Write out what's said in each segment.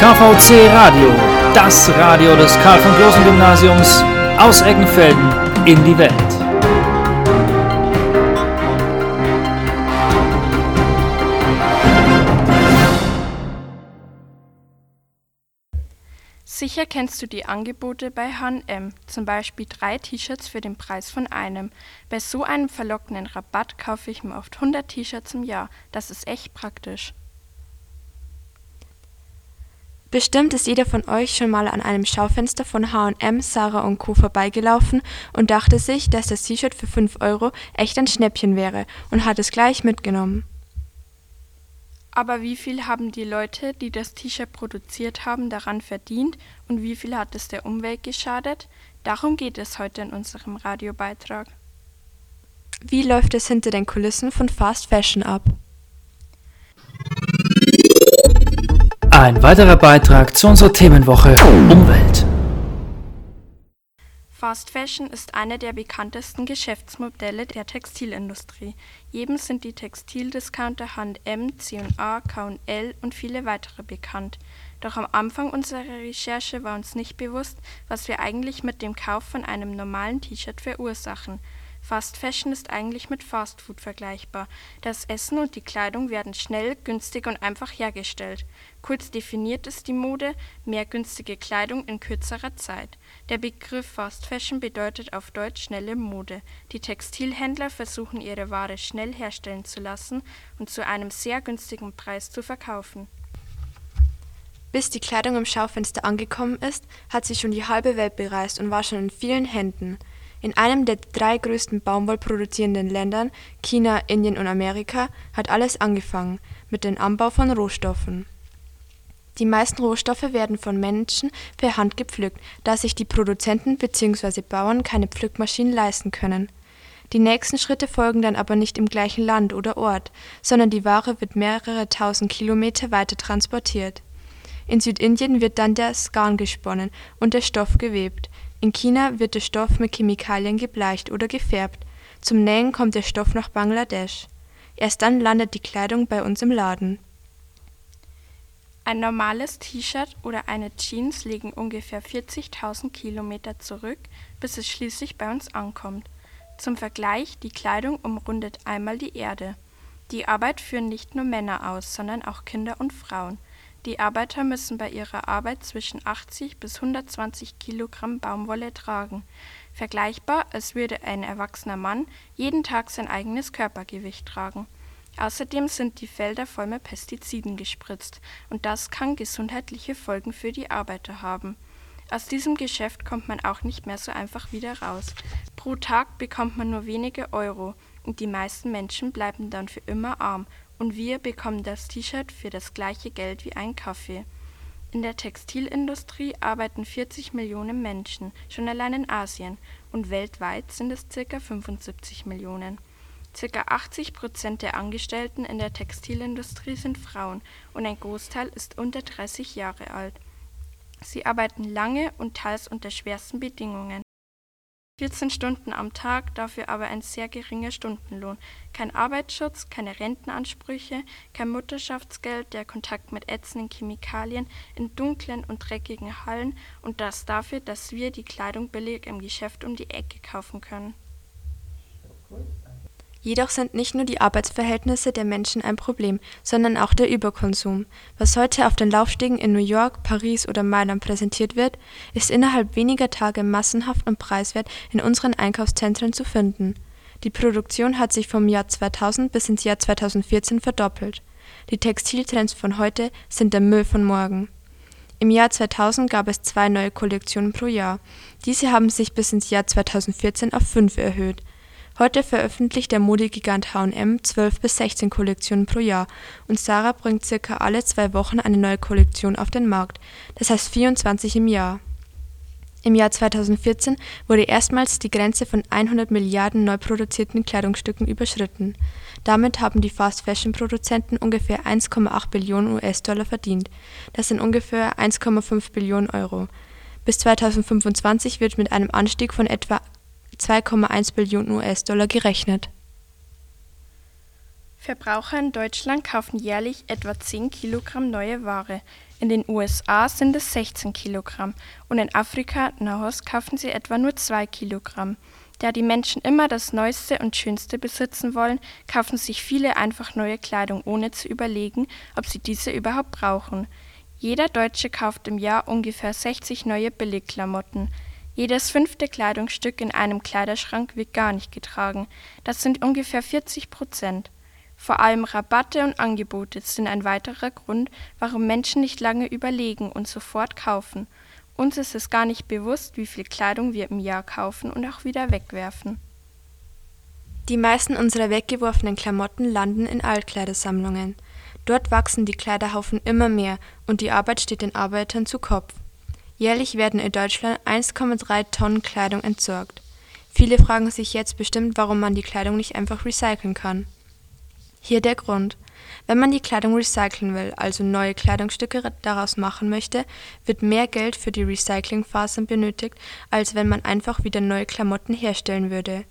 KVC Radio, das Radio des Karl von Großen Gymnasiums aus Eckenfelden in die Welt. Sicher kennst du die Angebote bei H&M, zum Beispiel drei T-Shirts für den Preis von einem. Bei so einem verlockenden Rabatt kaufe ich mir oft 100 T-Shirts im Jahr. Das ist echt praktisch. Bestimmt ist jeder von euch schon mal an einem Schaufenster von H&M, Sarah und Co. vorbeigelaufen und dachte sich, dass das T-Shirt für 5 Euro echt ein Schnäppchen wäre und hat es gleich mitgenommen. Aber wie viel haben die Leute, die das T-Shirt produziert haben, daran verdient und wie viel hat es der Umwelt geschadet? Darum geht es heute in unserem Radiobeitrag. Wie läuft es hinter den Kulissen von Fast Fashion ab? Ein weiterer Beitrag zu unserer Themenwoche Umwelt. Fast Fashion ist eine der bekanntesten Geschäftsmodelle der Textilindustrie. Jedem sind die Textildiscounter H&M, C&A, K&L und viele weitere bekannt. Doch am Anfang unserer Recherche war uns nicht bewusst, was wir eigentlich mit dem Kauf von einem normalen T-Shirt verursachen. Fast Fashion ist eigentlich mit Fast Food vergleichbar. Das Essen und die Kleidung werden schnell, günstig und einfach hergestellt. Kurz definiert ist die Mode mehr günstige Kleidung in kürzerer Zeit. Der Begriff Fast Fashion bedeutet auf Deutsch schnelle Mode. Die Textilhändler versuchen ihre Ware schnell herstellen zu lassen und zu einem sehr günstigen Preis zu verkaufen. Bis die Kleidung im Schaufenster angekommen ist, hat sie schon die halbe Welt bereist und war schon in vielen Händen. In einem der drei größten baumwollproduzierenden Ländern, China, Indien und Amerika, hat alles angefangen mit dem Anbau von Rohstoffen. Die meisten Rohstoffe werden von Menschen per Hand gepflückt, da sich die Produzenten bzw. Bauern keine Pflückmaschinen leisten können. Die nächsten Schritte folgen dann aber nicht im gleichen Land oder Ort, sondern die Ware wird mehrere tausend Kilometer weiter transportiert. In Südindien wird dann das Garn gesponnen und der Stoff gewebt in China wird der Stoff mit Chemikalien gebleicht oder gefärbt, zum Nähen kommt der Stoff nach Bangladesch. Erst dann landet die Kleidung bei uns im Laden. Ein normales T-Shirt oder eine Jeans legen ungefähr 40.000 Kilometer zurück, bis es schließlich bei uns ankommt. Zum Vergleich, die Kleidung umrundet einmal die Erde. Die Arbeit führen nicht nur Männer aus, sondern auch Kinder und Frauen. Die Arbeiter müssen bei ihrer Arbeit zwischen 80 bis 120 Kilogramm Baumwolle tragen, vergleichbar, als würde ein erwachsener Mann jeden Tag sein eigenes Körpergewicht tragen. Außerdem sind die Felder voll mit Pestiziden gespritzt, und das kann gesundheitliche Folgen für die Arbeiter haben. Aus diesem Geschäft kommt man auch nicht mehr so einfach wieder raus. Pro Tag bekommt man nur wenige Euro, und die meisten Menschen bleiben dann für immer arm und wir bekommen das T-Shirt für das gleiche Geld wie ein Kaffee. In der Textilindustrie arbeiten 40 Millionen Menschen, schon allein in Asien, und weltweit sind es ca. 75 Millionen. Circa 80 Prozent der Angestellten in der Textilindustrie sind Frauen und ein Großteil ist unter 30 Jahre alt. Sie arbeiten lange und teils unter schwersten Bedingungen 14 Stunden am Tag, dafür aber ein sehr geringer Stundenlohn, kein Arbeitsschutz, keine Rentenansprüche, kein Mutterschaftsgeld, der Kontakt mit ätzenden Chemikalien in dunklen und dreckigen Hallen und das dafür, dass wir die Kleidung billig im Geschäft um die Ecke kaufen können. Jedoch sind nicht nur die Arbeitsverhältnisse der Menschen ein Problem, sondern auch der Überkonsum. Was heute auf den Laufstegen in New York, Paris oder Mailand präsentiert wird, ist innerhalb weniger Tage massenhaft und preiswert in unseren Einkaufszentren zu finden. Die Produktion hat sich vom Jahr 2000 bis ins Jahr 2014 verdoppelt. Die Textiltrends von heute sind der Müll von morgen. Im Jahr 2000 gab es zwei neue Kollektionen pro Jahr. Diese haben sich bis ins Jahr 2014 auf fünf erhöht Heute veröffentlicht der Modegigant H&M 12 bis 16 Kollektionen pro Jahr und Zara bringt circa alle zwei Wochen eine neue Kollektion auf den Markt, das heißt 24 im Jahr. Im Jahr 2014 wurde erstmals die Grenze von 100 Milliarden neu produzierten Kleidungsstücken überschritten. Damit haben die Fast-Fashion-Produzenten ungefähr 1,8 Billionen US-Dollar verdient. Das sind ungefähr 1,5 Billionen Euro. Bis 2025 wird mit einem Anstieg von etwa 2,1 Billionen US-Dollar gerechnet. Verbraucher in Deutschland kaufen jährlich etwa 10 Kilogramm neue Ware. In den USA sind es 16 Kilogramm und in Afrika Nahost kaufen sie etwa nur 2 Kilogramm. Da die Menschen immer das Neueste und Schönste besitzen wollen, kaufen sich viele einfach neue Kleidung, ohne zu überlegen, ob sie diese überhaupt brauchen. Jeder Deutsche kauft im Jahr ungefähr 60 neue Billigklamotten. Jedes fünfte Kleidungsstück in einem Kleiderschrank wird gar nicht getragen. Das sind ungefähr 40 Prozent. Vor allem Rabatte und Angebote sind ein weiterer Grund, warum Menschen nicht lange überlegen und sofort kaufen. Uns ist es gar nicht bewusst, wie viel Kleidung wir im Jahr kaufen und auch wieder wegwerfen. Die meisten unserer weggeworfenen Klamotten landen in Altkleidersammlungen. Dort wachsen die Kleiderhaufen immer mehr und die Arbeit steht den Arbeitern zu Kopf. Jährlich werden in Deutschland 1,3 Tonnen Kleidung entsorgt. Viele fragen sich jetzt bestimmt, warum man die Kleidung nicht einfach recyceln kann. Hier der Grund: Wenn man die Kleidung recyceln will, also neue Kleidungsstücke daraus machen möchte, wird mehr Geld für die Recyclingfasern benötigt, als wenn man einfach wieder neue Klamotten herstellen würde.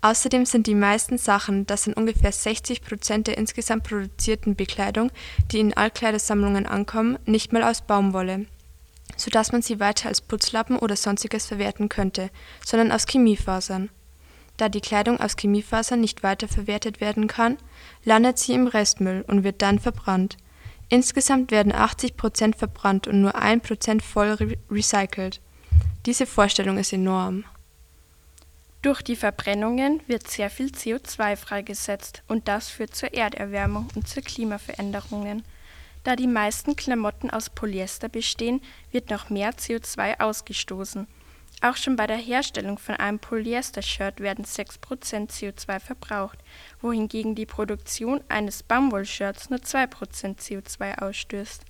Außerdem sind die meisten Sachen, das sind ungefähr 60 Prozent der insgesamt produzierten Bekleidung, die in Altkleidersammlungen ankommen, nicht mal aus Baumwolle, so dass man sie weiter als Putzlappen oder sonstiges verwerten könnte, sondern aus Chemiefasern da die Kleidung aus Chemiefasern nicht weiterverwertet werden kann, landet sie im Restmüll und wird dann verbrannt. Insgesamt werden 80 Prozent verbrannt und nur ein Prozent voll re recycelt. Diese Vorstellung ist enorm. Durch die Verbrennungen wird sehr viel CO2 freigesetzt und das führt zur Erderwärmung und zu Klimaveränderungen. Da die meisten Klamotten aus Polyester bestehen, wird noch mehr CO2 ausgestoßen auch schon bei der Herstellung von einem Polyester-Shirt werden 6% CO2 verbraucht, wohingegen die Produktion eines Baumwollshirts nur 2% CO2 ausstößt.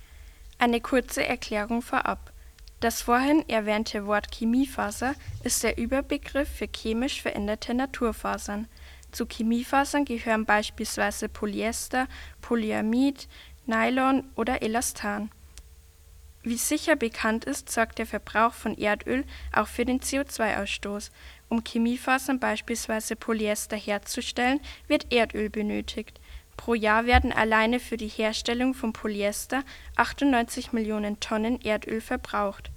Eine kurze Erklärung vorab: Das vorhin erwähnte Wort Chemiefaser ist der Überbegriff für chemisch veränderte Naturfasern. Zu Chemiefasern gehören beispielsweise Polyester, Polyamid, Nylon oder Elastan wie sicher bekannt ist, sorgt der Verbrauch von Erdöl auch für den CO2-Ausstoß. Um Chemiefasern, beispielsweise Polyester, herzustellen, wird Erdöl benötigt. Pro Jahr werden alleine für die Herstellung von Polyester 98 Millionen Tonnen Erdöl verbraucht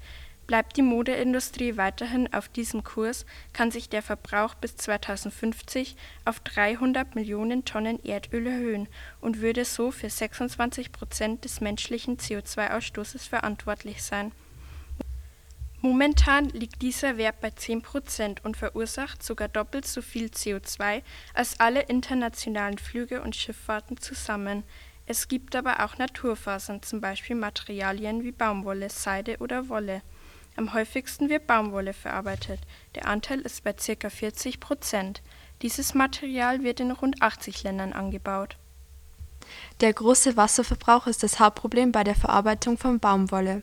Bleibt die Modeindustrie weiterhin auf diesem Kurs, kann sich der Verbrauch bis 2050 auf 300 Millionen Tonnen Erdöl erhöhen und würde so für 26 Prozent des menschlichen CO2-Ausstoßes verantwortlich sein. Momentan liegt dieser Wert bei 10 Prozent und verursacht sogar doppelt so viel CO2 als alle internationalen Flüge und Schifffahrten zusammen. Es gibt aber auch Naturfasern, zum Beispiel Materialien wie Baumwolle, Seide oder Wolle am häufigsten wird Baumwolle verarbeitet, der Anteil ist bei ca. 40 Prozent. Dieses Material wird in rund 80 Ländern angebaut. Der große Wasserverbrauch ist das Hauptproblem bei der Verarbeitung von Baumwolle.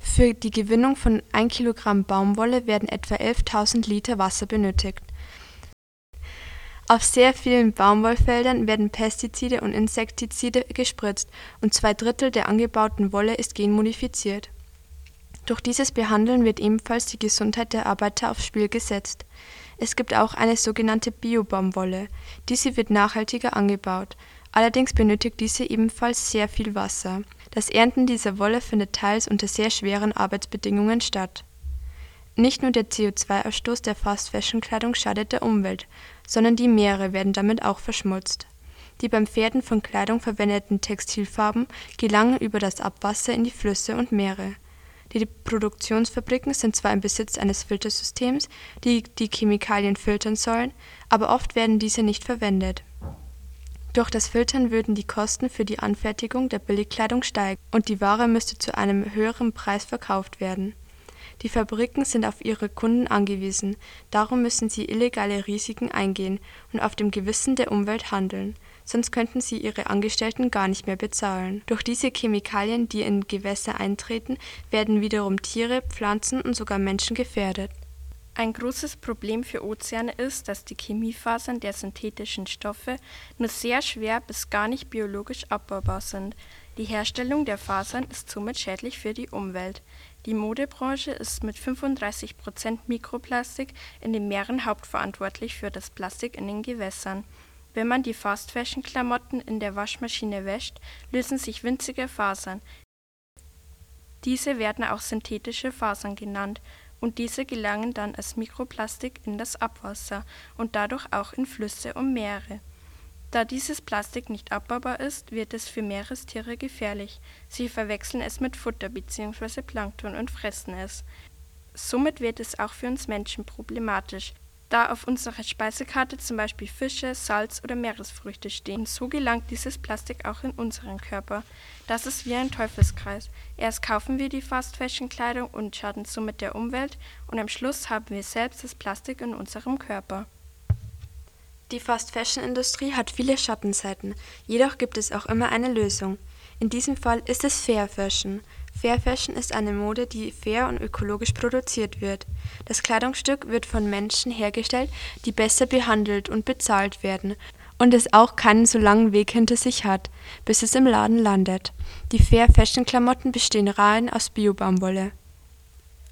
Für die Gewinnung von 1 Kilogramm Baumwolle werden etwa 11.000 Liter Wasser benötigt. Auf sehr vielen Baumwollfeldern werden Pestizide und Insektizide gespritzt und zwei Drittel der angebauten Wolle ist genmodifiziert durch dieses Behandeln wird ebenfalls die Gesundheit der Arbeiter aufs Spiel gesetzt. Es gibt auch eine sogenannte Bio-Baumwolle. Diese wird nachhaltiger angebaut. Allerdings benötigt diese ebenfalls sehr viel Wasser. Das Ernten dieser Wolle findet teils unter sehr schweren Arbeitsbedingungen statt. Nicht nur der CO2-Ausstoß der Fast-Fashion-Kleidung schadet der Umwelt, sondern die Meere werden damit auch verschmutzt. Die beim Färben von Kleidung verwendeten Textilfarben gelangen über das Abwasser in die Flüsse und Meere die Produktionsfabriken sind zwar im Besitz eines Filtersystems, die die Chemikalien filtern sollen, aber oft werden diese nicht verwendet. Durch das Filtern würden die Kosten für die Anfertigung der Billigkleidung steigen und die Ware müsste zu einem höheren Preis verkauft werden. Die Fabriken sind auf ihre Kunden angewiesen, darum müssen sie illegale Risiken eingehen und auf dem Gewissen der Umwelt handeln sonst könnten sie ihre Angestellten gar nicht mehr bezahlen. Durch diese Chemikalien, die in Gewässer eintreten, werden wiederum Tiere, Pflanzen und sogar Menschen gefährdet. Ein großes Problem für Ozeane ist, dass die Chemiefasern der synthetischen Stoffe nur sehr schwer bis gar nicht biologisch abbaubar sind. Die Herstellung der Fasern ist somit schädlich für die Umwelt. Die Modebranche ist mit 35 Prozent Mikroplastik in den Meeren hauptverantwortlich für das Plastik in den Gewässern. Wenn man die Fast-Fashion-Klamotten in der Waschmaschine wäscht, lösen sich winzige Fasern Diese werden auch synthetische Fasern genannt und diese gelangen dann als Mikroplastik in das Abwasser und dadurch auch in Flüsse und Meere. Da dieses Plastik nicht abbaubar ist, wird es für Meerestiere gefährlich. Sie verwechseln es mit Futter bzw. Plankton und fressen es. Somit wird es auch für uns Menschen problematisch, da auf unserer Speisekarte zum Beispiel Fische, Salz oder Meeresfrüchte stehen. So gelangt dieses Plastik auch in unseren Körper. Das ist wie ein Teufelskreis. Erst kaufen wir die Fast-Fashion-Kleidung und schaden somit der Umwelt und am Schluss haben wir selbst das Plastik in unserem Körper. Die Fast-Fashion-Industrie hat viele Schattenseiten, jedoch gibt es auch immer eine Lösung. In diesem Fall ist es Fair Fashion. Fair Fashion ist eine Mode, die fair und ökologisch produziert wird. Das Kleidungsstück wird von Menschen hergestellt, die besser behandelt und bezahlt werden und es auch keinen so langen Weg hinter sich hat, bis es im Laden landet. Die Fair Fashion Klamotten bestehen rein aus Bio-Baumwolle